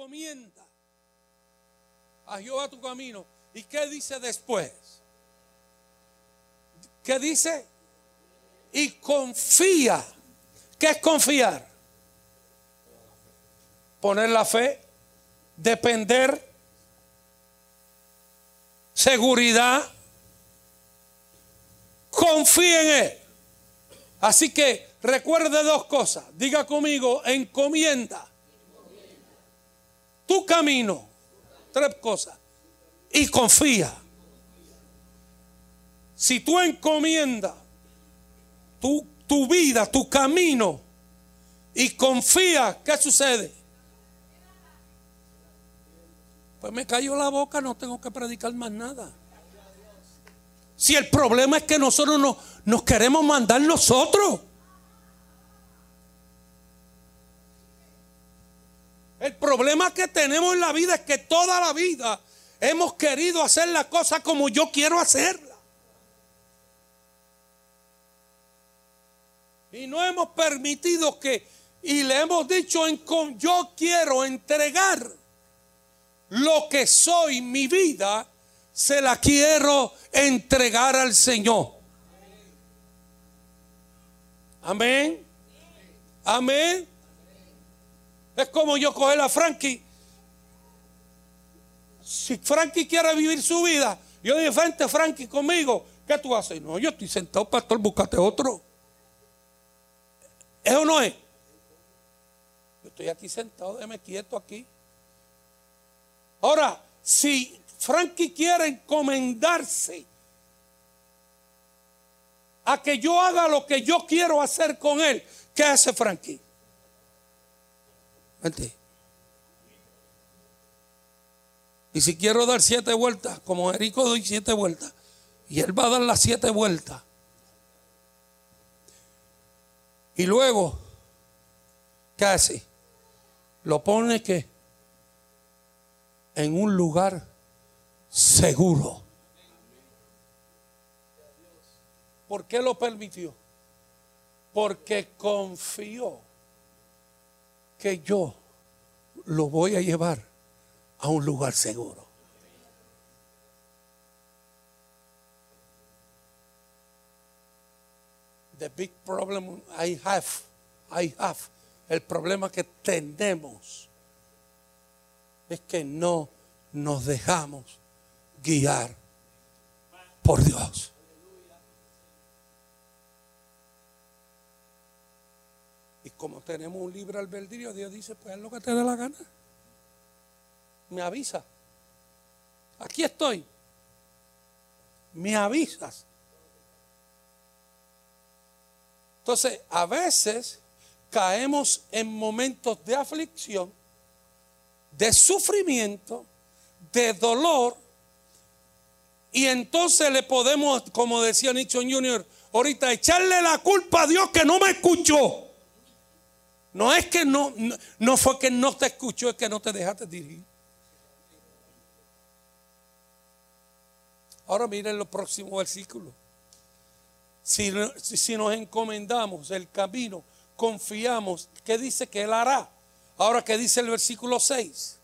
encomienda a Jehová tu camino. ¿Y qué dice después? ¿Qué dice? Y confía. ¿Qué es confiar? Poner la fe, depender, seguridad. Confía en Él. Así que recuerde dos cosas. Diga conmigo, encomienda tu camino. Tres cosas. Y confía. Si tú encomiendas tu, tu vida, tu camino, y confía, ¿qué sucede? Pues me cayó la boca, no tengo que predicar más nada. Si el problema es que nosotros no, nos queremos mandar nosotros. El problema que tenemos en la vida es que toda la vida hemos querido hacer la cosa como yo quiero hacerla. Y no hemos permitido que, y le hemos dicho, en, yo quiero entregar lo que soy, mi vida, se la quiero entregar al Señor. Amén. Amén. Es como yo coger a Frankie. Si Frankie quiere vivir su vida, yo digo, frente Frankie conmigo, ¿qué tú haces? No, yo estoy sentado, pastor, búscate otro. ¿Es o no es? Yo estoy aquí sentado, déjame quieto aquí. Ahora, si Frankie quiere encomendarse a que yo haga lo que yo quiero hacer con él, ¿qué hace Frankie? Y si quiero dar siete vueltas, como Erico doy siete vueltas, y él va a dar las siete vueltas. Y luego, ¿qué hace? Lo pone que en un lugar seguro. ¿Por qué lo permitió? Porque confió que yo lo voy a llevar a un lugar seguro. The big problem I have, I have, el problema que tenemos es que no nos dejamos guiar por Dios. Como tenemos un libre albedrío, Dios dice, pues es lo que te dé la gana. Me avisa. Aquí estoy. Me avisas. Entonces, a veces caemos en momentos de aflicción, de sufrimiento, de dolor, y entonces le podemos, como decía Nixon Jr., ahorita echarle la culpa a Dios que no me escuchó. No es que no, no, fue que no te escuchó, es que no te dejaste dirigir. Ahora miren los próximos versículos. Si, si, nos encomendamos el camino, confiamos, ¿qué dice que Él hará? Ahora, ¿qué dice el versículo 6?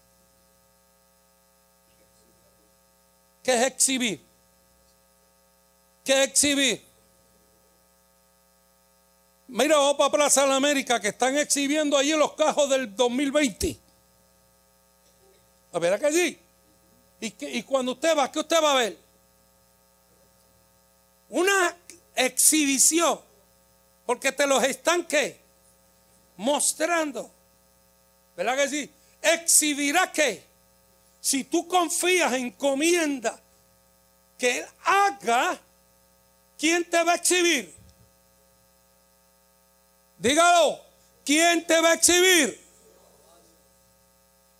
¿Qué es exhibir? ¿Qué es exhibir? Mira, vamos para Plaza de la América que están exhibiendo allí los cajos del 2020. A que allí. Y, cuando usted va, ¿qué usted va a ver? Una exhibición. Porque te los están qué? Mostrando. ¿Verdad que sí? Exhibirá qué? Si tú confías, encomienda que Él haga, ¿quién te va a exhibir? Dígalo, ¿quién te va a exhibir?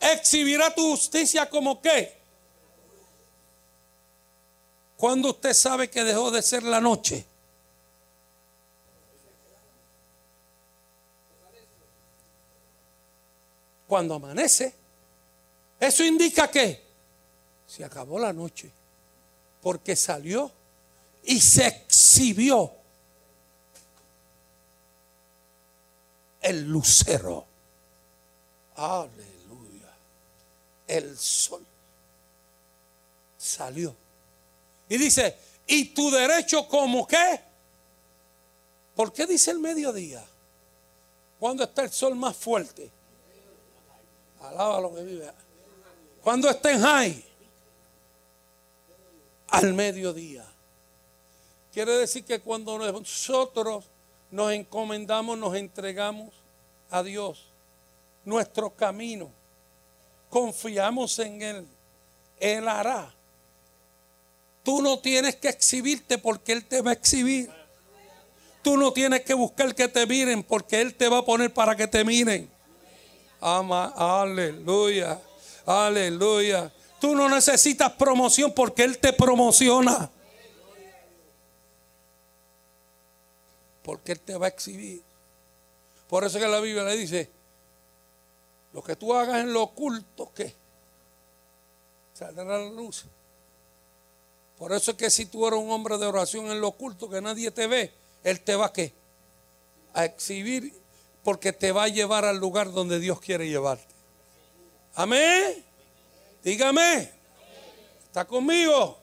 Exhibirá tu justicia como qué? Cuando usted sabe que dejó de ser la noche. Cuando amanece. Eso indica que se acabó la noche. Porque salió y se exhibió el lucero. Aleluya. el sol salió. Y dice, ¿y tu derecho como qué? ¿Por qué dice el mediodía? Cuando está el sol más fuerte. Alaba lo que vive. Cuando está en high. Al mediodía. Quiere decir que cuando nosotros nos encomendamos, nos entregamos a Dios, nuestro camino, confiamos en Él, Él hará. Tú no tienes que exhibirte porque Él te va a exhibir. Tú no tienes que buscar que te miren porque Él te va a poner para que te miren. Aleluya, aleluya. Tú no necesitas promoción porque Él te promociona. Porque Él te va a exhibir. Por eso que la Biblia le dice, lo que tú hagas en lo oculto, ¿qué? Saldrá a la luz. Por eso es que si tú eres un hombre de oración en lo oculto, que nadie te ve, Él te va a qué? A exhibir porque te va a llevar al lugar donde Dios quiere llevarte. Amén. Dígame. ¿Está conmigo?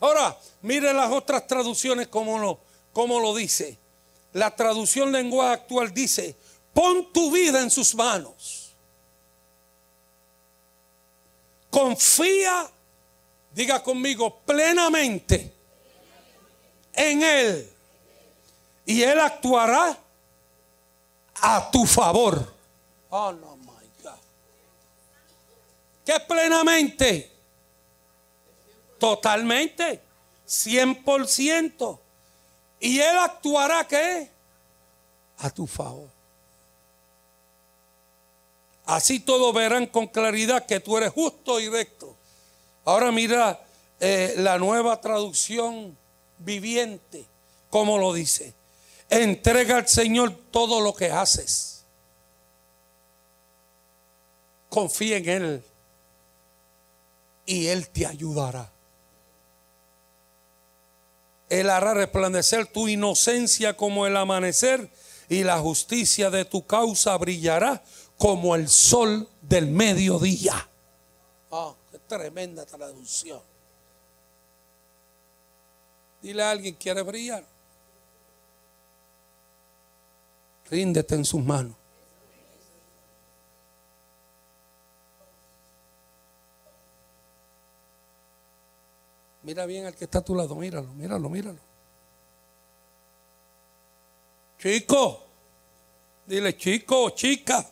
Ahora, mire las otras traducciones como lo, como lo dice. La traducción lenguaje actual dice, pon tu vida en sus manos. Confía, diga conmigo, plenamente en Él. Y Él actuará a tu favor. Oh, no, my God. ¿Qué plenamente? Totalmente. 100%. Y Él actuará qué? A tu favor. Así todos verán con claridad que tú eres justo y recto. Ahora mira eh, la nueva traducción viviente, como lo dice. Entrega al Señor todo lo que haces. Confía en Él y Él te ayudará. Él hará resplandecer tu inocencia como el amanecer y la justicia de tu causa brillará como el sol del mediodía. Oh, qué tremenda traducción. Dile a alguien, ¿quiere brillar? Ríndete en sus manos. Mira bien al que está a tu lado, míralo, míralo, míralo. Chico, dile chico, chica.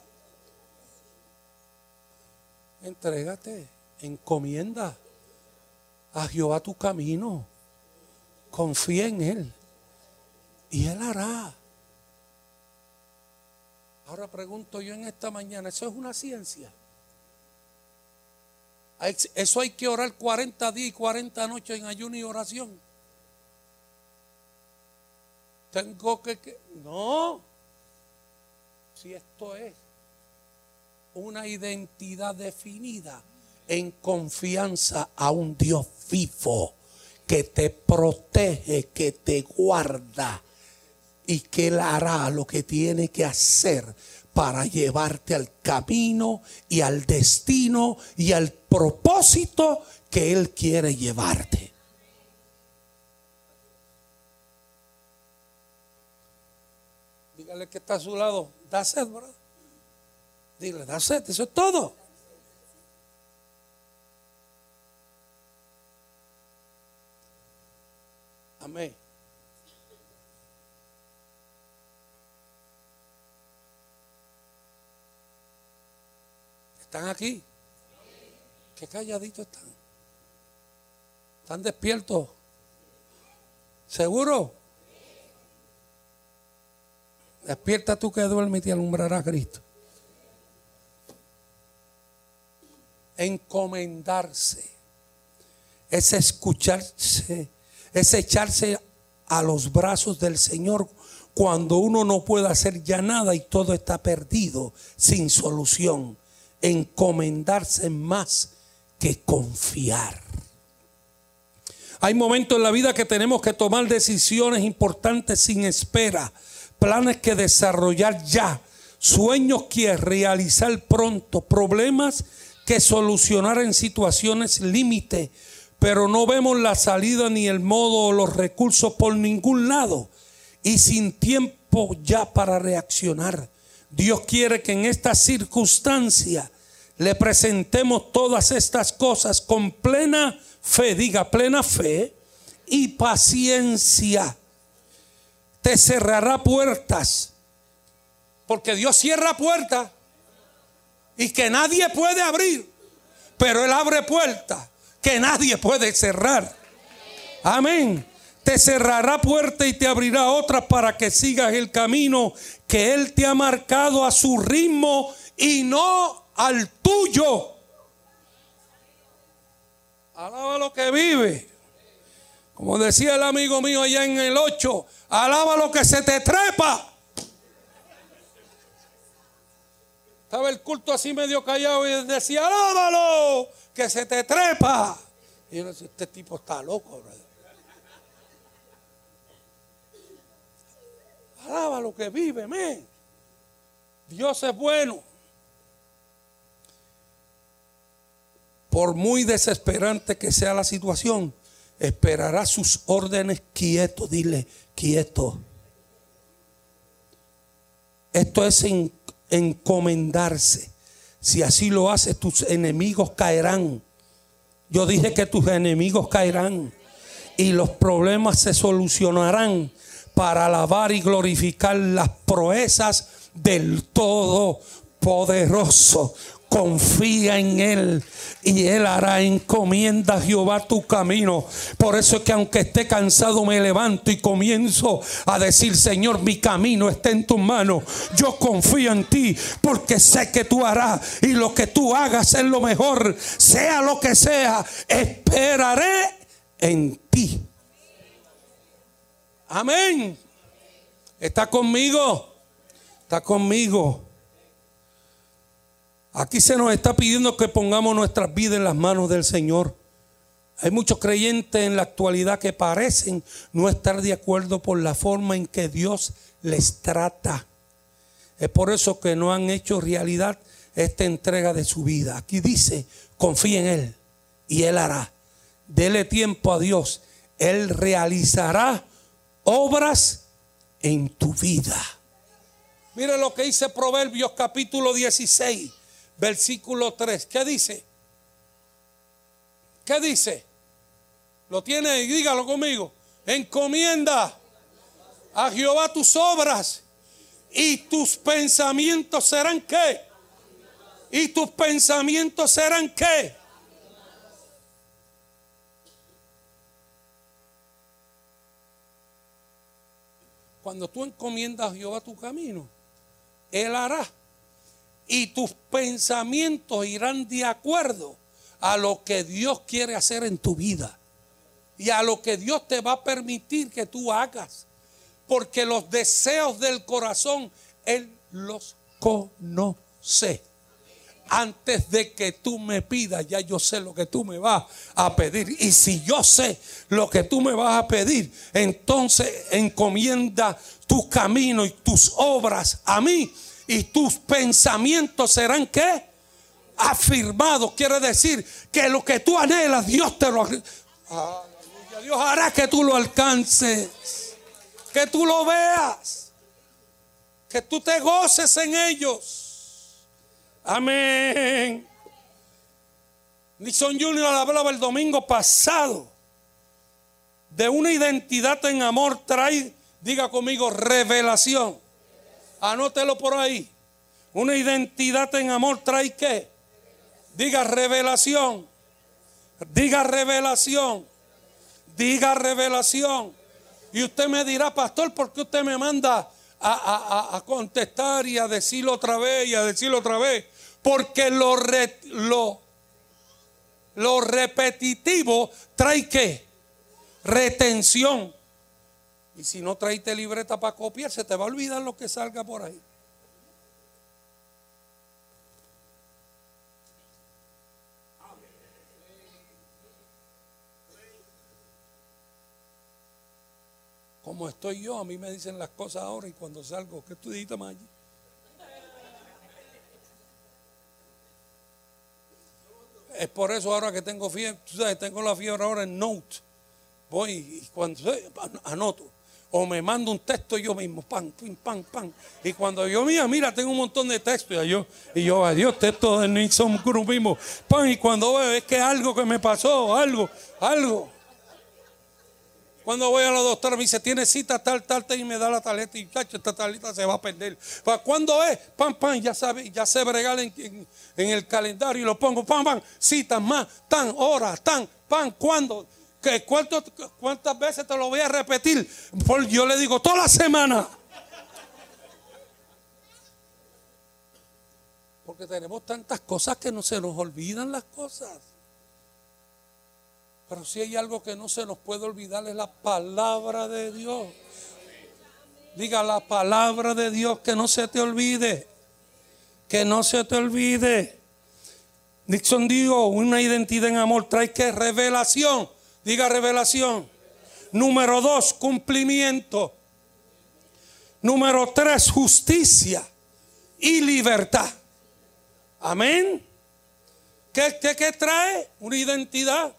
Entrégate, encomienda a Jehová tu camino. Confía en Él y Él hará. Ahora pregunto yo en esta mañana, ¿eso es una ciencia? Eso hay que orar 40 días y 40 noches en ayuno y oración. Tengo que... No. Si esto es una identidad definida en confianza a un Dios vivo que te protege, que te guarda y que Él hará lo que tiene que hacer para llevarte al camino y al destino y al propósito que Él quiere llevarte. Dígale que está a su lado. Da sed, ¿verdad? Dile, da sed, eso es todo. Amén. ¿Están aquí? Qué calladitos están. ¿Están despiertos? ¿Seguro? Despierta tú que duermes y te alumbrará Cristo. Encomendarse es escucharse, es echarse a los brazos del Señor cuando uno no puede hacer ya nada y todo está perdido, sin solución encomendarse más que confiar. Hay momentos en la vida que tenemos que tomar decisiones importantes sin espera, planes que desarrollar ya, sueños que realizar pronto, problemas que solucionar en situaciones límite, pero no vemos la salida ni el modo o los recursos por ningún lado y sin tiempo ya para reaccionar. Dios quiere que en esta circunstancia le presentemos todas estas cosas con plena fe, diga plena fe y paciencia. Te cerrará puertas, porque Dios cierra puertas y que nadie puede abrir, pero Él abre puertas que nadie puede cerrar. Amén. Te cerrará puerta y te abrirá otra para que sigas el camino que Él te ha marcado a su ritmo y no al tuyo. Alaba lo que vive. Como decía el amigo mío allá en el 8, alaba lo que se te trepa. Estaba el culto así medio callado y decía, alábalo, que se te trepa. Y yo decía, este tipo está loco, Alaba lo que vive, men. Dios es bueno. Por muy desesperante que sea la situación, esperará sus órdenes quieto. Dile, quieto. Esto es encomendarse. Si así lo haces, tus enemigos caerán. Yo dije que tus enemigos caerán y los problemas se solucionarán para alabar y glorificar las proezas del Todopoderoso confía en Él y Él hará encomienda a Jehová tu camino. Por eso es que aunque esté cansado me levanto y comienzo a decir, Señor, mi camino está en tus manos. Yo confío en ti porque sé que tú harás y lo que tú hagas es lo mejor. Sea lo que sea, esperaré en ti. Amén. ¿Está conmigo? Está conmigo. Aquí se nos está pidiendo que pongamos nuestras vidas en las manos del Señor. Hay muchos creyentes en la actualidad que parecen no estar de acuerdo por la forma en que Dios les trata. Es por eso que no han hecho realidad esta entrega de su vida. Aquí dice, confía en Él y Él hará. Dele tiempo a Dios. Él realizará obras en tu vida. Mire lo que dice Proverbios capítulo 16 versículo 3. ¿Qué dice? ¿Qué dice? Lo tiene y dígalo conmigo. Encomienda a Jehová tus obras y tus pensamientos serán qué? Y tus pensamientos serán qué? Cuando tú encomiendas a Jehová tu camino, Él hará y tus pensamientos irán de acuerdo a lo que Dios quiere hacer en tu vida y a lo que Dios te va a permitir que tú hagas. Porque los deseos del corazón, Él los conoce. Antes de que tú me pidas, ya yo sé lo que tú me vas a pedir. Y si yo sé lo que tú me vas a pedir, entonces encomienda tu camino y tus obras a mí y tus pensamientos serán qué? Afirmados. Quiere decir que lo que tú anhelas, Dios te lo. Dios hará que tú lo alcances. Que tú lo veas. Que tú te goces en ellos. Amén. Nixon Junior hablaba el domingo pasado de una identidad en amor trae, diga conmigo, revelación. Anótelo por ahí. Una identidad en amor trae qué? Diga revelación. Diga revelación. Diga revelación. Y usted me dirá, pastor, ¿por qué usted me manda a, contestar y a decirlo otra vez y a decirlo otra vez? Porque lo, lo, lo repetitivo trae qué? Retención. Y si no traiste libreta para copiar, se te va a olvidar lo que salga por ahí. Como estoy yo, a mí me dicen las cosas ahora y cuando salgo, ¿qué tú dijiste, allí? Es por eso ahora que tengo fiebre, tú sabes, tengo la fiebre ahora en Note. Voy y cuando anoto. O me mando un texto yo mismo, pan, pim, pan, pan. Y cuando yo mira, mira, tengo un montón de textos. Y yo, y yo adiós, texto de Nixon Cruz mismo. Pan, y cuando veo es que algo que me pasó, algo, algo. Cuando voy a la doctora me dice, tiene cita tal, tal, tal, y me da la tarjeta y cacho, esta tarjeta se va a perder. ¿Para cuándo es? Pam, pam, ya sabe, ya se regala en, el calendario y lo pongo, pam, pam, citas más, tan, horas, tan, pam, ¿cuándo? ¿Qué, ¿Cuántas veces te lo voy a repetir? yo le digo, toda la semana. Porque tenemos tantas cosas que no se nos olvidan las cosas. Pero si hay algo que no se nos puede olvidar es la palabra de Dios. Diga la palabra de Dios que no se te olvide. Que no se te olvide. Nixon dijo, una identidad en amor trae que revelación. Diga revelación. Número dos, cumplimiento. Número tres, justicia y libertad. Amén. ¿Qué, qué, qué trae? Una identidad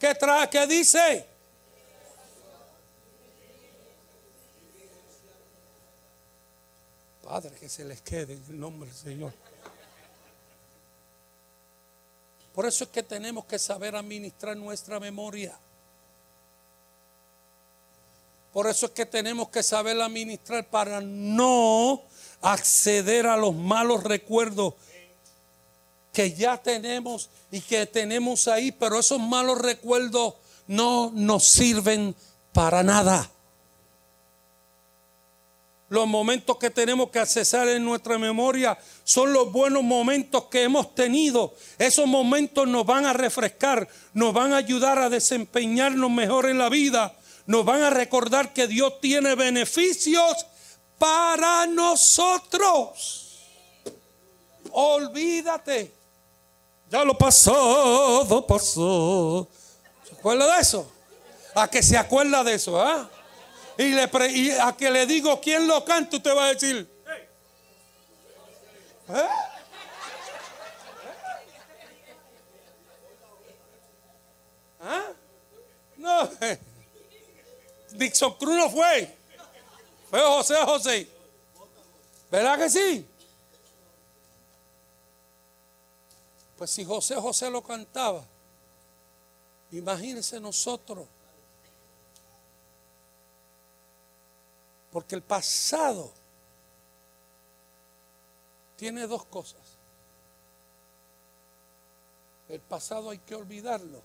¿Qué, trae? ¿Qué dice? Padre, que se les quede en el nombre del Señor. Por eso es que tenemos que saber administrar nuestra memoria. Por eso es que tenemos que saber administrar para no acceder a los malos recuerdos que ya tenemos y que tenemos ahí, pero esos malos recuerdos no nos sirven para nada. Los momentos que tenemos que accesar en nuestra memoria son los buenos momentos que hemos tenido. Esos momentos nos van a refrescar, nos van a ayudar a desempeñarnos mejor en la vida, nos van a recordar que Dios tiene beneficios para nosotros. Olvídate ya lo pasado, pasó. ¿Se acuerda de eso? A que se acuerda de eso, ¿ah? Y, le a que le digo quién lo canta, usted va a decir. ¿Eh? ¿Ah? No. Dixon Cruz no fue. Fue José José. ¿Verdad que sí? Pues si José José lo cantaba, imagínense nosotros. Porque el pasado tiene dos cosas. El pasado hay que olvidarlo.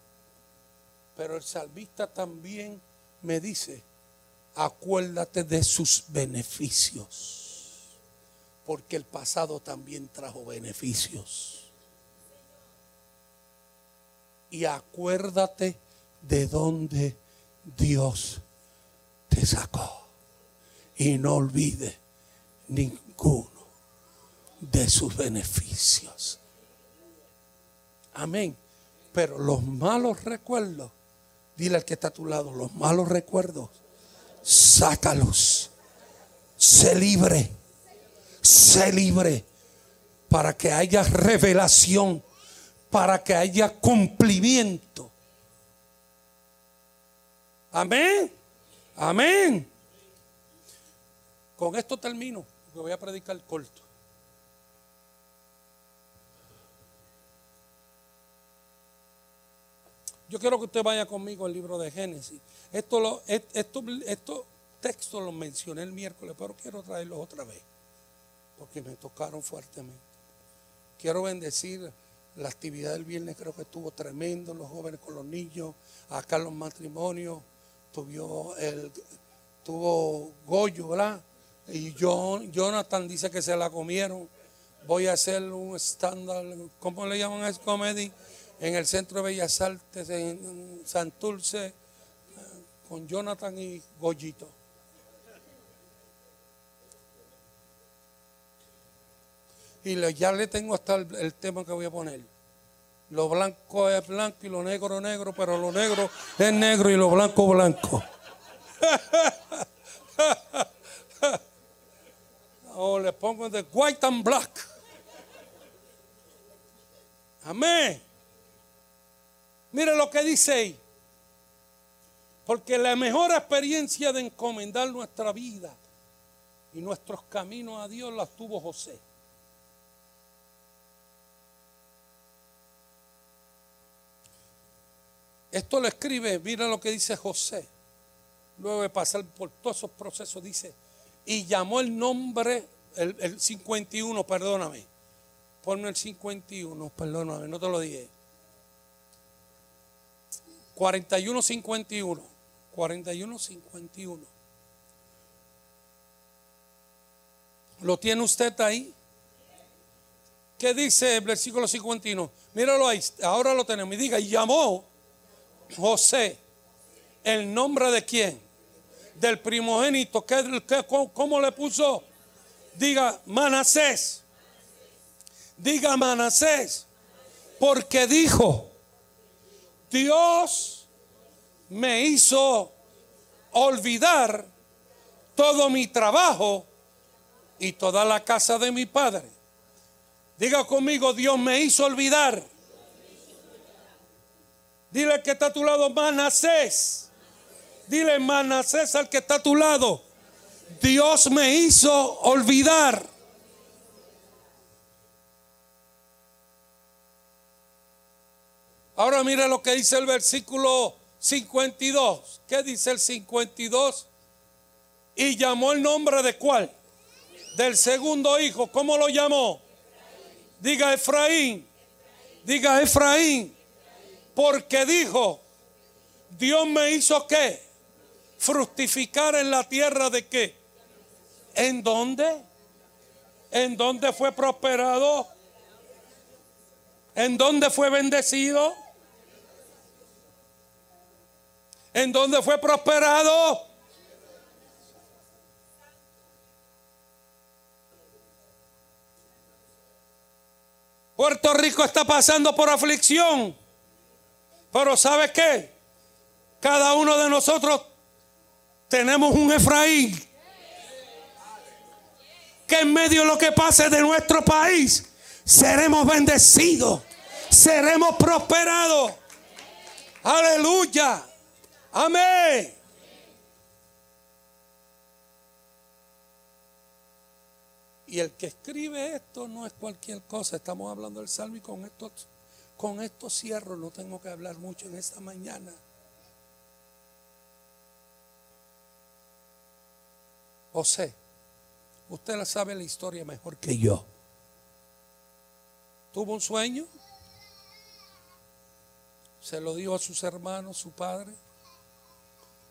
Pero el salvista también me dice, acuérdate de sus beneficios. Porque el pasado también trajo beneficios y acuérdate de dónde Dios te sacó. Y no olvide ninguno de sus beneficios. Amén. Pero los malos recuerdos, dile al que está a tu lado, los malos recuerdos, sácalos. Sé libre. Sé libre para que haya revelación para que haya cumplimiento. Amén. Amén. Con esto termino, porque voy a predicar corto. Yo quiero que usted vaya conmigo al libro de Génesis. Esto, lo, esto, estos textos los mencioné el miércoles, pero quiero traerlos otra vez, porque me tocaron fuertemente. Quiero bendecir la actividad del viernes creo que estuvo tremendo, los jóvenes con los niños, acá los matrimonios, tuvo, el, tuvo Goyo, ¿verdad? Y John, Jonathan dice que se la comieron. Voy a hacer un estándar, ¿cómo le llaman a comedy? En el Centro de Bellas Artes, en Santurce, eh, con Jonathan y Goyito. Y ya le tengo hasta el, tema que voy a poner. Lo blanco es blanco y lo negro es negro, pero lo negro es negro y lo blanco blanco. O le pongo de white and black. Amén. Mire lo que dice ahí. Porque la mejor experiencia de encomendar nuestra vida y nuestros caminos a Dios las tuvo José. Esto lo escribe, mira lo que dice José. Luego de pasar por todos esos procesos, dice, y llamó el nombre, el, 51, perdóname. Ponme el 51, perdóname, no te lo dije. 41, 51. 41, 51. ¿Lo tiene usted ahí? ¿Qué dice el versículo 51? Míralo ahí, ahora lo tenemos. Y diga, y llamó José, ¿el nombre de quién? Del primogénito. ¿Qué, cómo, le puso? Diga Manasés. Diga Manasés. Porque dijo, Dios me hizo olvidar todo mi trabajo y toda la casa de mi padre. Diga conmigo, Dios me hizo olvidar Dile que está a tu lado, Manasés. Dile, Manasés al que está a tu lado. Dios me hizo olvidar. Ahora mire lo que dice el versículo 52. ¿Qué dice el 52? Y llamó el nombre de cuál? Del segundo hijo. ¿Cómo lo llamó? Diga Efraín. Diga Efraín. Porque dijo, Dios me hizo qué? Fructificar en la tierra de qué? ¿En dónde? ¿En dónde fue prosperado? ¿En dónde fue bendecido? ¿En dónde fue prosperado? Puerto Rico está pasando por aflicción. Pero ¿sabe qué? Cada uno de nosotros tenemos un Efraín que en medio de lo que pase de nuestro país seremos bendecidos, seremos prosperados. Aleluya. Amén. Y el que escribe esto no es cualquier cosa. Estamos hablando del salmo y con esto con esto cierro, no tengo que hablar mucho en esta mañana. José, usted la sabe la historia mejor que yo. Tuvo un sueño, se lo dio a sus hermanos, su padre,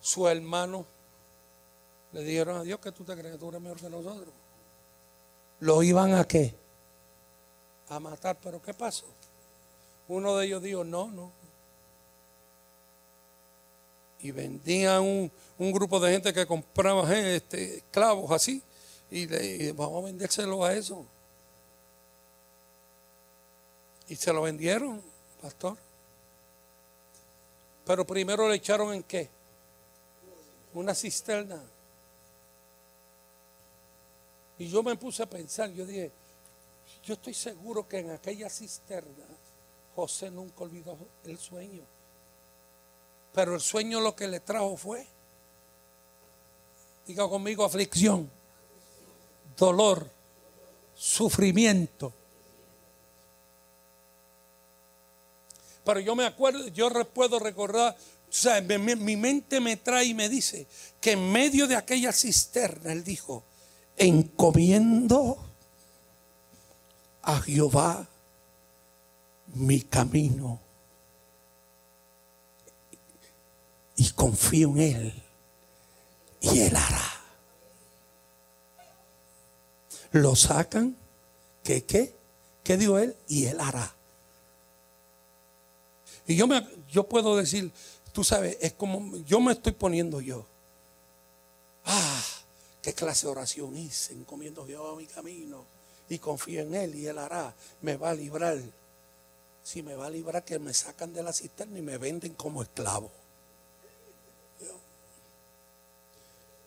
su hermano. Le dijeron a Dios que tú te crees que tú eres mejor que nosotros. Lo iban a qué? A matar, pero ¿qué pasó? Uno de ellos dijo, no, no. Y vendían un, grupo de gente que compraba este, clavos así. Y, le, vamos a vendérselo a eso. Y se lo vendieron, pastor. Pero primero le echaron en qué? Una cisterna. Y yo me puse a pensar, yo dije, yo estoy seguro que en aquella cisterna José nunca olvidó el sueño. Pero el sueño lo que le trajo fue, diga conmigo, aflicción, dolor, sufrimiento. Pero yo me acuerdo, yo puedo recordar, o sea, mi, mente me trae y me dice que en medio de aquella cisterna, él dijo, encomiendo a Jehová mi camino y confío en Él y Él hará. Lo sacan, ¿qué qué? ¿Qué dijo Él? Y Él hará. Y yo, me, yo puedo decir, tú sabes, es como yo me estoy poniendo yo. Ah, qué clase de oración hice, encomiendo a mi camino y confío en Él y Él hará, me va a librar si me va a librar que me sacan de la cisterna y me venden como esclavo.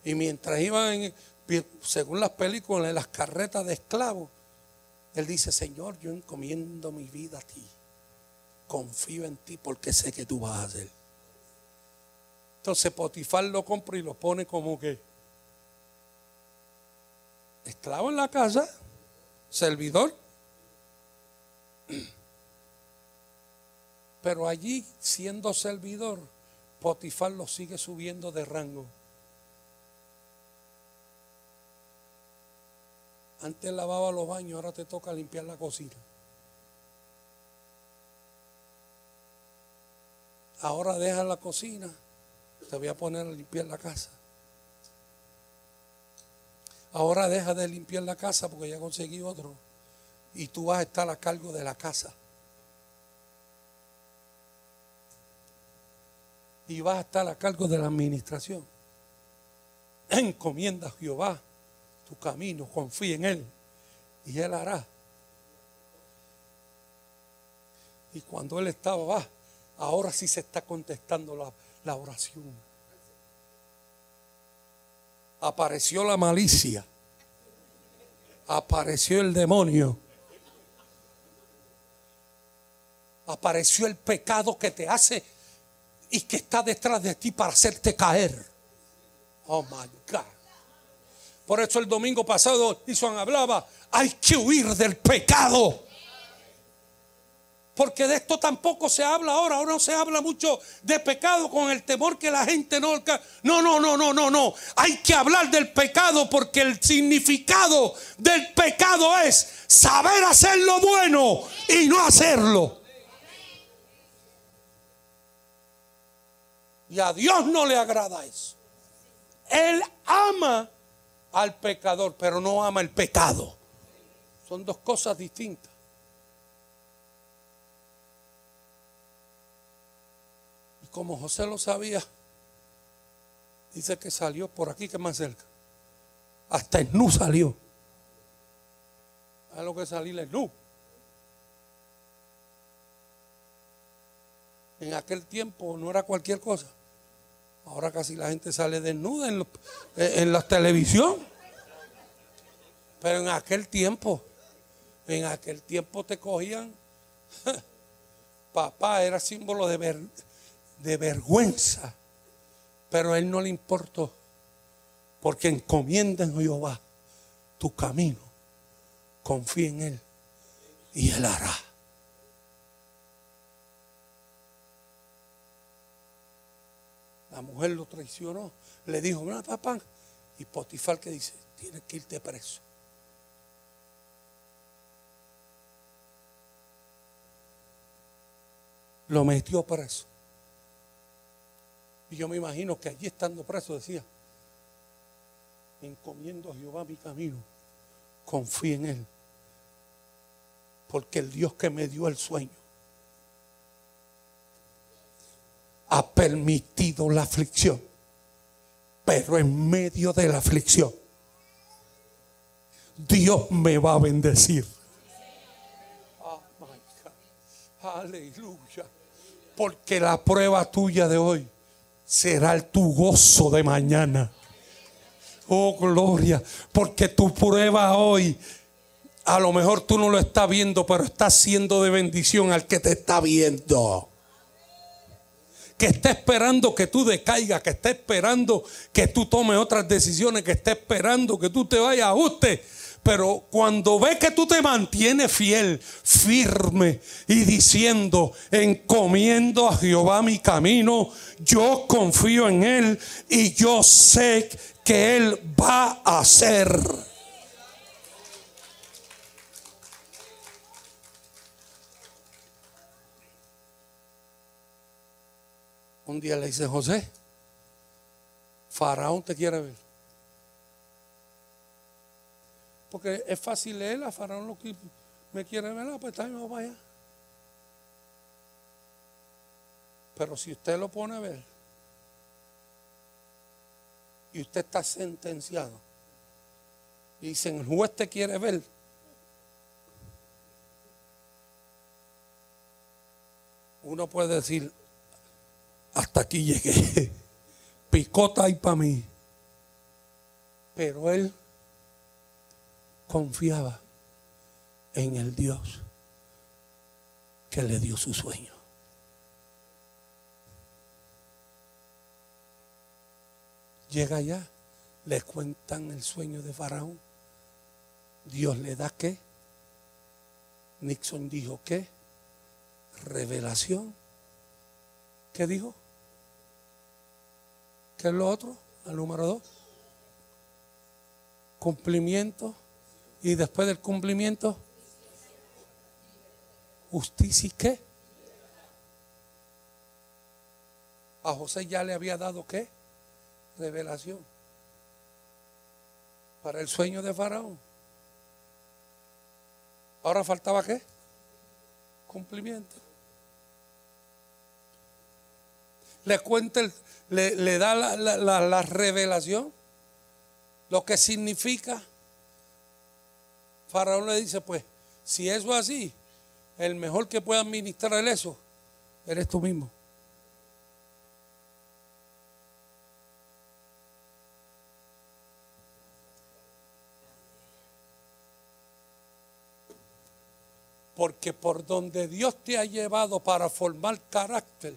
Y mientras iban según las películas, en las carretas de esclavos, él dice, Señor, yo encomiendo mi vida a ti. Confío en ti porque sé que tú vas a hacer. Entonces Potifar lo compra y lo pone como que esclavo en la casa, servidor. Pero allí, siendo servidor, Potifar lo sigue subiendo de rango. Antes lavaba los baños, ahora te toca limpiar la cocina. Ahora deja la cocina, te voy a poner a limpiar la casa. Ahora deja de limpiar la casa porque ya conseguí otro. Y tú vas a estar a cargo de la casa. Y vas a estar a cargo de la administración. Encomienda a Jehová tu camino, confía en Él. Y Él hará. Y cuando Él estaba, va, ahora sí se está contestando la, la oración apareció la malicia, apareció el demonio, apareció el pecado que te hace y que está detrás de ti para hacerte caer. Oh my God. Por eso el domingo pasado Ison hablaba, hay que huir del pecado. Porque de esto tampoco se habla ahora. Ahora no se habla mucho de pecado con el temor que la gente no... No, no, no, no, no, no. Hay que hablar del pecado porque el significado del pecado es saber hacer lo bueno y no hacerlo. Y a Dios no le agrada eso. Él ama al pecador, pero no ama el pecado. Son dos cosas distintas. como José lo sabía, dice que salió por aquí, que más cerca. Hasta el nu salió. A lo que salir el nu. En aquel tiempo no era cualquier cosa. Ahora casi la gente sale desnuda en, en la televisión. Pero en aquel tiempo, en aquel tiempo te cogían. Papá era símbolo de, de vergüenza. Pero a él no le importó. Porque encomienda en Jehová tu camino. Confía en él. Y él hará. La mujer lo traicionó. Le dijo, mira papá. Y Potifar que dice, tienes que irte preso. Lo metió preso. Y yo me imagino que allí estando preso decía, encomiendo a Jehová mi camino, confío en Él, porque el Dios que me dio el sueño ha permitido la aflicción, pero en medio de la aflicción, Dios me va a bendecir. Oh Aleluya. Porque la prueba tuya de hoy será el tu gozo de mañana. Oh, gloria, porque tu prueba hoy, a lo mejor tú no lo estás viendo, pero está siendo de bendición al que te está viendo. Que está esperando que tú decaigas, que está esperando que tú tomes otras decisiones, que está esperando que tú te vayas a ajuste pero cuando ve que tú te mantienes fiel, firme y diciendo, encomiendo a Jehová mi camino, yo confío en Él y yo sé que Él va a hacer. Un día le dice José, Faraón te quiere ver. Porque es fácil leer a Faraón lo que me quiere ver, pues está bien, vaya. Pero si usted lo pone a ver y usted está sentenciado y dicen, el juez te quiere ver, uno puede decir, hasta aquí llegué, picota y para mí. Pero él confiaba en el Dios que le dio su sueño. Llega allá, le cuentan el sueño de Faraón. Dios le da qué? Nixon dijo qué? Revelación. ¿Qué dijo? ¿Qué es lo otro? El número dos. Cumplimiento. Y después del cumplimiento, justicia y qué? A José ya le había dado qué? Revelación. Para el sueño de Faraón. Ahora faltaba qué? Cumplimiento. Le cuenta, le, da la revelación, lo que significa. Faraón le dice, pues, si eso es así, el mejor que pueda administrar eso, eres tú mismo. Porque por donde Dios te ha llevado para formar carácter,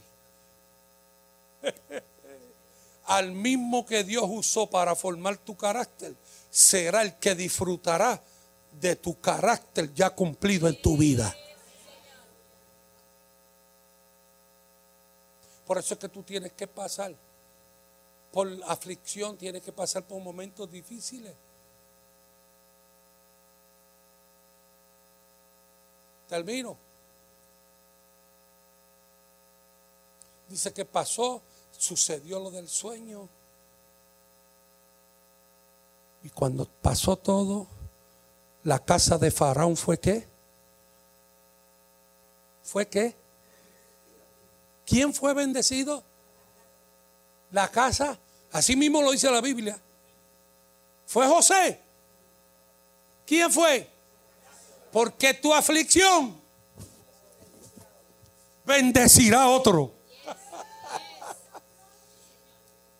al mismo que Dios usó para formar tu carácter, será el que disfrutará de tu carácter ya cumplido en tu vida. Por eso es que tú tienes que pasar por aflicción, tienes que pasar por momentos difíciles. Termino. Dice que pasó, sucedió lo del sueño. Y cuando pasó todo, la casa de Faraón fue qué? ¿Fue qué? ¿Quién fue bendecido? La casa. Así mismo lo dice la Biblia. Fue José. ¿Quién fue? Porque tu aflicción bendecirá a otro.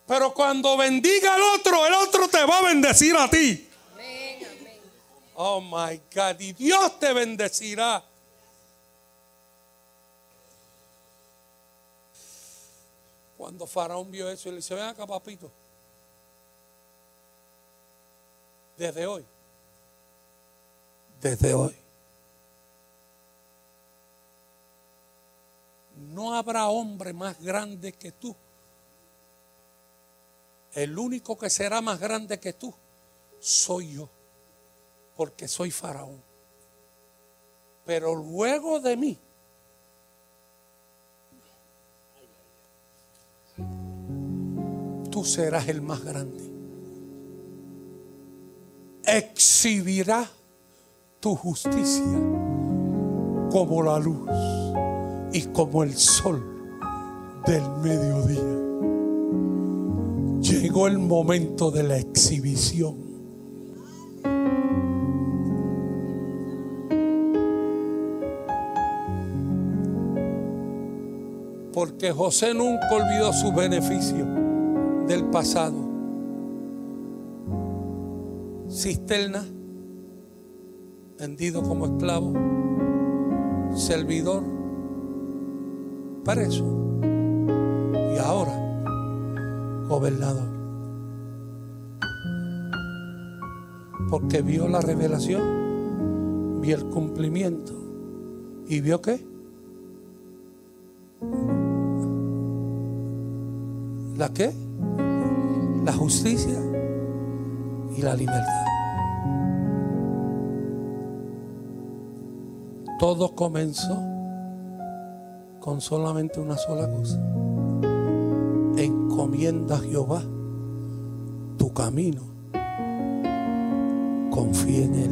Pero cuando bendiga al otro, el otro te va a bendecir a ti. Oh my God. Y Dios te bendecirá. Cuando Faraón vio eso, le dice, ven acá, papito. Desde hoy. Desde hoy. No habrá hombre más grande que tú. El único que será más grande que tú soy yo. Porque soy faraón. Pero luego de mí tú serás el más grande. Exhibirá tu justicia como la luz y como el sol del mediodía. Llegó el momento de la exhibición. Porque José nunca olvidó sus beneficios del pasado. Cisterna, vendido como esclavo, servidor, preso y ahora gobernador. Porque vio la revelación, vio el cumplimiento y vio qué? ¿La qué? la justicia y la libertad. Todo comenzó con solamente una sola cosa. Encomienda a Jehová tu camino. Confía en Él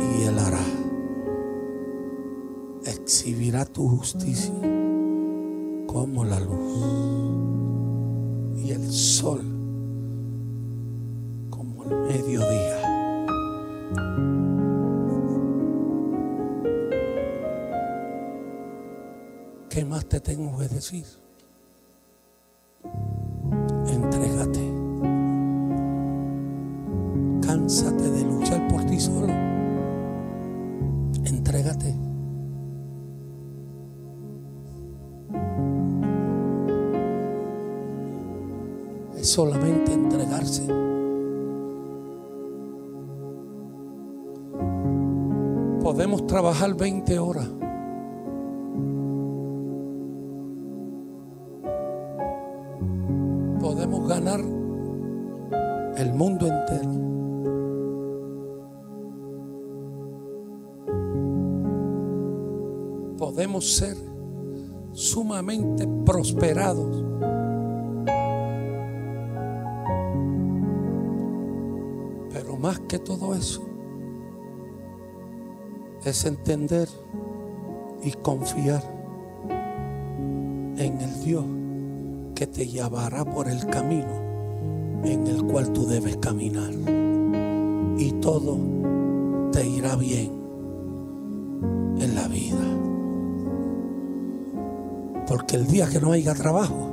y Él hará. Exhibirá tu justicia como la luz y el sol como el mediodía. ¿Qué más te tengo que decir? El mundo entero. Podemos ser sumamente prosperados. Pero más que todo eso, es entender y confiar en el Dios que te llevará por el camino en el cual tú debes caminar. Y todo te irá bien en la vida. Porque el día que no haya trabajo,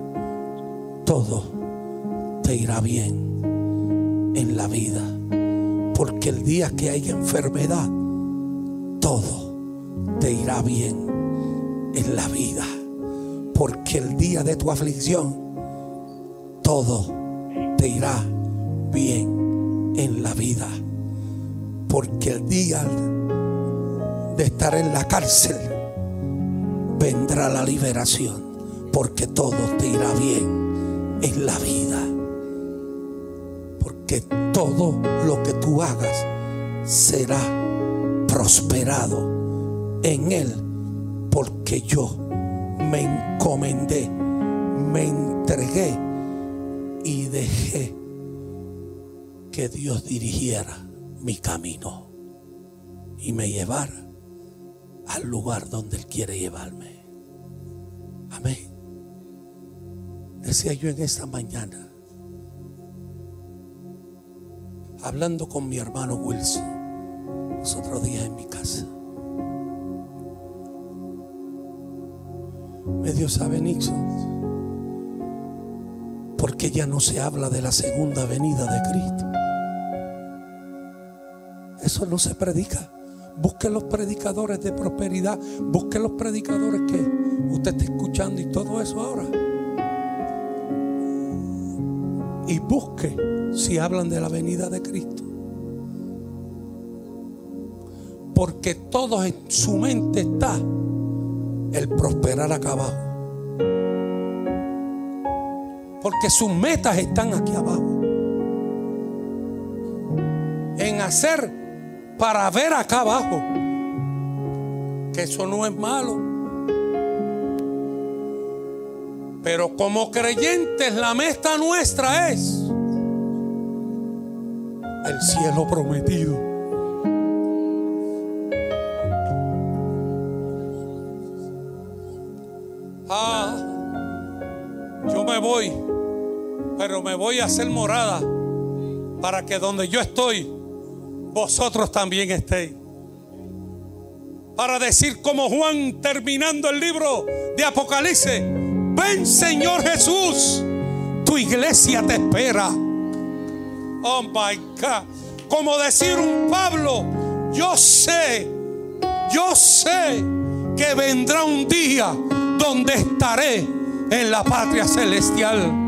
todo te irá bien en la vida. Porque el día que haya enfermedad, todo te irá bien en la vida. Porque el día de tu aflicción, todo te irá bien en la vida. Porque el día de estar en la cárcel vendrá la liberación. Porque todo te irá bien en la vida. Porque todo lo que tú hagas será prosperado en Él. Porque yo me encomendé, me entregué y dejé que Dios dirigiera mi camino y me llevara al lugar donde Él quiere llevarme. Amén. Decía yo en esta mañana, hablando con mi hermano Wilson, los otros días en mi casa. Me dio sabe Nixon porque ya no se habla de la segunda venida de Cristo. Eso no se predica. Busque los predicadores de prosperidad. Busque los predicadores que usted está escuchando y todo eso ahora. Y busque si hablan de la venida de Cristo. Porque todo en su mente está el prosperar acá abajo. Porque sus metas están aquí abajo. En hacer para ver acá abajo. Que eso no es malo. Pero como creyentes la meta nuestra es el cielo prometido. Pero me voy a hacer morada para que donde yo estoy, vosotros también estéis. Para decir como Juan terminando el libro de Apocalipsis, ven Señor Jesús, tu iglesia te espera. Oh my God. Como decir un Pablo, yo sé, yo sé que vendrá un día donde estaré en la patria celestial.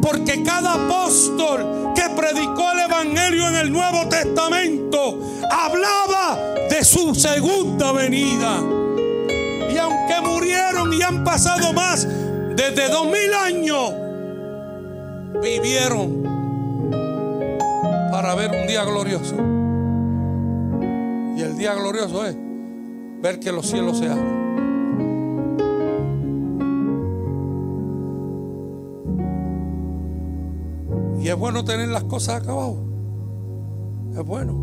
Porque cada apóstol que predicó el Evangelio en el Nuevo Testamento hablaba de su segunda venida. Y aunque murieron y han pasado más desde dos mil años, vivieron para ver un día glorioso. Y el día glorioso es ver que los cielos se abren. Y es bueno tener las cosas acá abajo. Es bueno.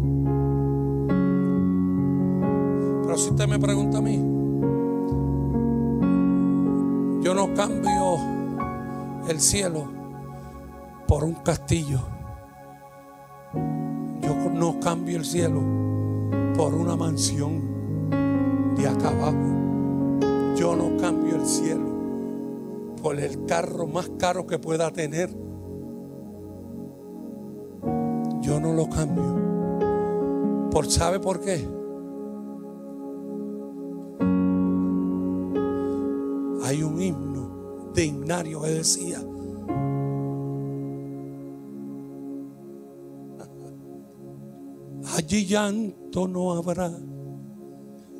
Pero si usted me pregunta a mí, yo no cambio el cielo por un castillo. Yo no cambio el cielo por una mansión de acá abajo. Yo no cambio el cielo por el carro más caro que pueda tener yo no lo cambio. Por, ¿Sabe por qué? Hay un himno de himnario que decía, allí llanto no habrá,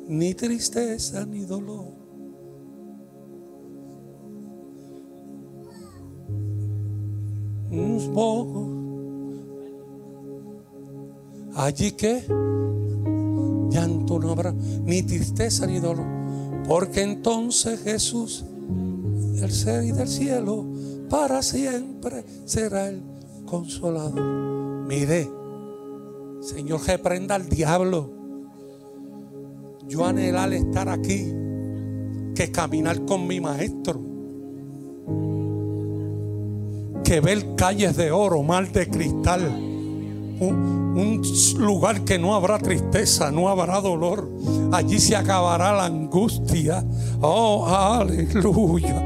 ni tristeza ni dolor. Un poco. Allí que llanto no habrá, ni tristeza ni dolor. Porque entonces Jesús, el ser y del cielo, para siempre será el consolador. Mire, Señor, reprenda al diablo. Yo anhelar estar aquí que caminar con mi maestro. Que ver calles de oro, mal de cristal. Un, lugar que no habrá tristeza, no habrá dolor. Allí se acabará la angustia. Oh, aleluya.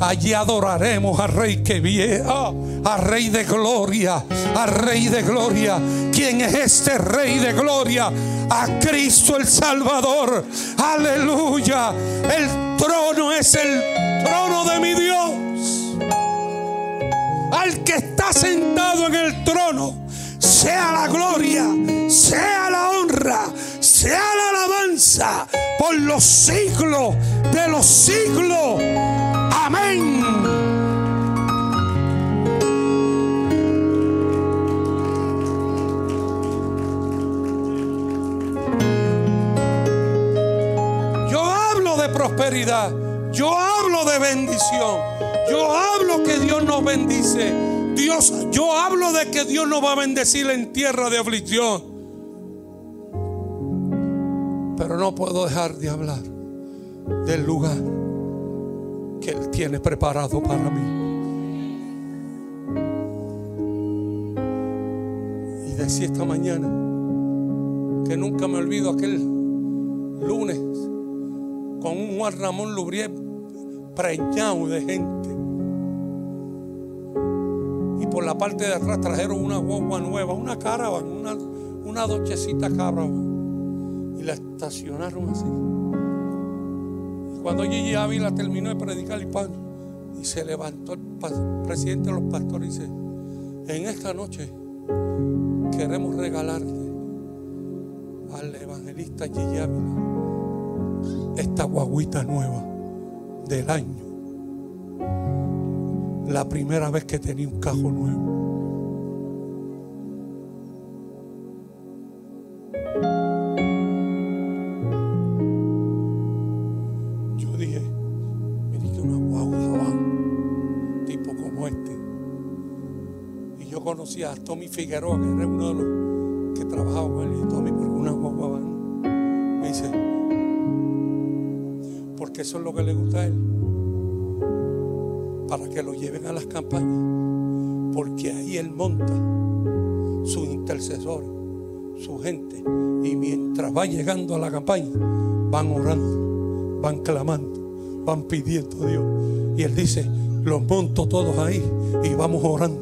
Allí adoraremos al Rey que viene, oh, al Rey de gloria, al Rey de gloria. ¿Quién es este Rey de gloria? A Cristo el Salvador. Aleluya. El trono es el trono de mi Dios. Los siglos de los siglos. Amén. Yo hablo de prosperidad. Yo hablo de bendición. Yo hablo que Dios nos bendice. Dios, yo hablo de que Dios nos va a bendecir en tierra de aflicción. Pero no puedo dejar de hablar del lugar que Él tiene preparado para mí. Y decía esta mañana que nunca me olvido aquel lunes con un Juan Ramón Lubrier preñado de gente. Y por la parte de atrás trajeron una guagua nueva, una caravan, una, una dochecita caravan. Y la estacionaron así. Cuando Gigi Ávila terminó de predicar el pan y se levantó el presidente de los pastores y dice, en esta noche queremos regalarte al evangelista Gigi Ávila esta guaguita nueva del año. La primera vez que tenía un cajo nuevo. Conocí a Tommy Figueroa, que era uno de los que trabajaba con él. Y Tommy, porque una guagua. Me dice, porque eso es lo que le gusta a él. Para que lo lleven a las campañas. Porque ahí él monta sus intercesores, su gente. Y mientras va llegando a la campaña, van orando, van clamando, van pidiendo a Dios. Y él dice, los monto todos ahí y vamos orando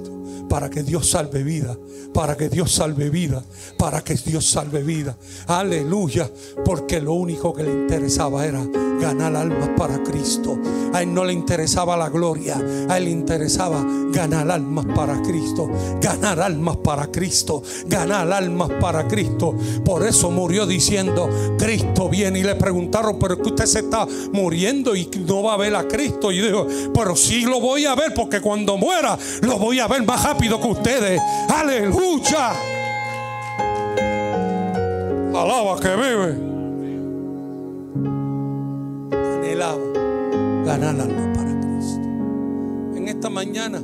para que Dios salve vida, para que Dios salve vida, para que Dios salve vida. Aleluya, porque lo único que le interesaba era ganar almas para Cristo. A él no le interesaba la gloria, a él le interesaba ganar almas para Cristo, ganar almas para Cristo, ganar almas para Cristo. Por eso murió diciendo, Cristo viene y le preguntaron, pero que usted se está muriendo y no va a ver a Cristo. Y dijo, pero sí lo voy a ver porque cuando muera lo voy a ver más rápido que ustedes. Aleluya. Alaba que vive. Anhelaba ganar alma para Cristo. En esta mañana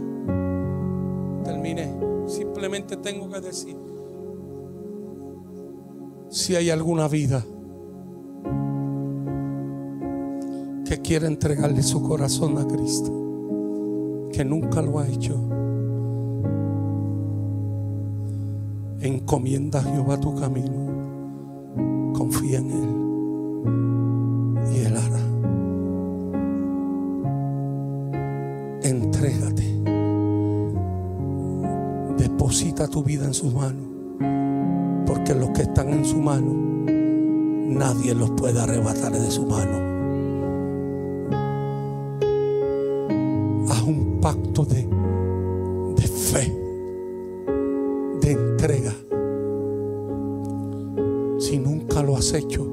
terminé. Simplemente tengo que decir, si hay alguna vida que quiere entregarle su corazón a Cristo, que nunca lo ha hecho Encomienda a Jehová tu camino. Confía en Él. Tu vida en sus manos. Porque que los que están en su mano, nadie los puede arrebatar de su mano. Haz un pacto de, de fe, de entrega. Si nunca lo has hecho,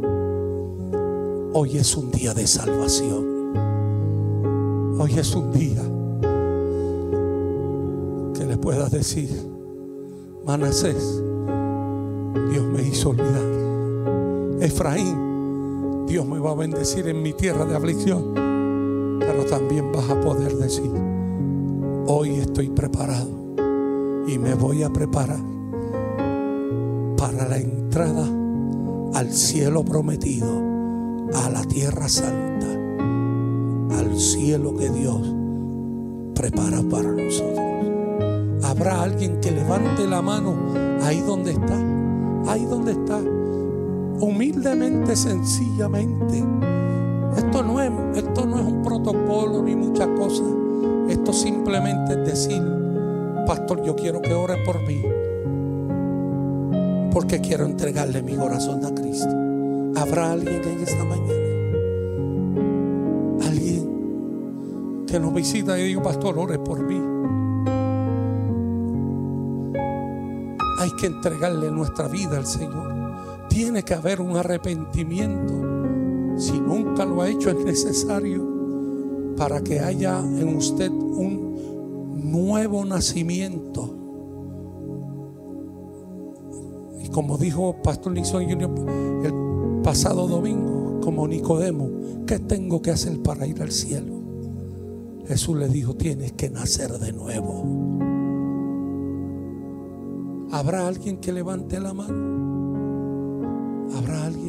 hoy es un día de salvación. Hoy es un día que le puedas decir, Manasés, Dios me hizo olvidar. Efraín, Dios me va a bendecir en mi tierra de aflicción. Pero también vas a poder decir, hoy estoy preparado y me voy a preparar para la entrada al cielo prometido, a la tierra santa, al cielo que Dios prepara para nosotros. Habrá alguien que levante la mano ahí donde está ahí donde está, humildemente, sencillamente. Esto no es, esto no es un protocolo ni muchas cosas. Esto simplemente es decir, pastor, yo quiero que ore por mí. Porque quiero entregarle mi corazón a Cristo. ¿Habrá alguien en esta mañana? Alguien que nos visita y diga, pastor, ore por mí. Hay que entregarle nuestra vida al Señor. Tiene que haber un arrepentimiento. Si nunca lo ha hecho, es necesario para que haya en usted un nuevo nacimiento. Y como dijo Pastor Nixon Jr. el pasado domingo, como Nicodemo, ¿qué tengo que hacer para ir al cielo? Jesús le dijo, tienes que nacer de nuevo. ¿Habrá alguien que levante la mano? ¿Habrá alguien?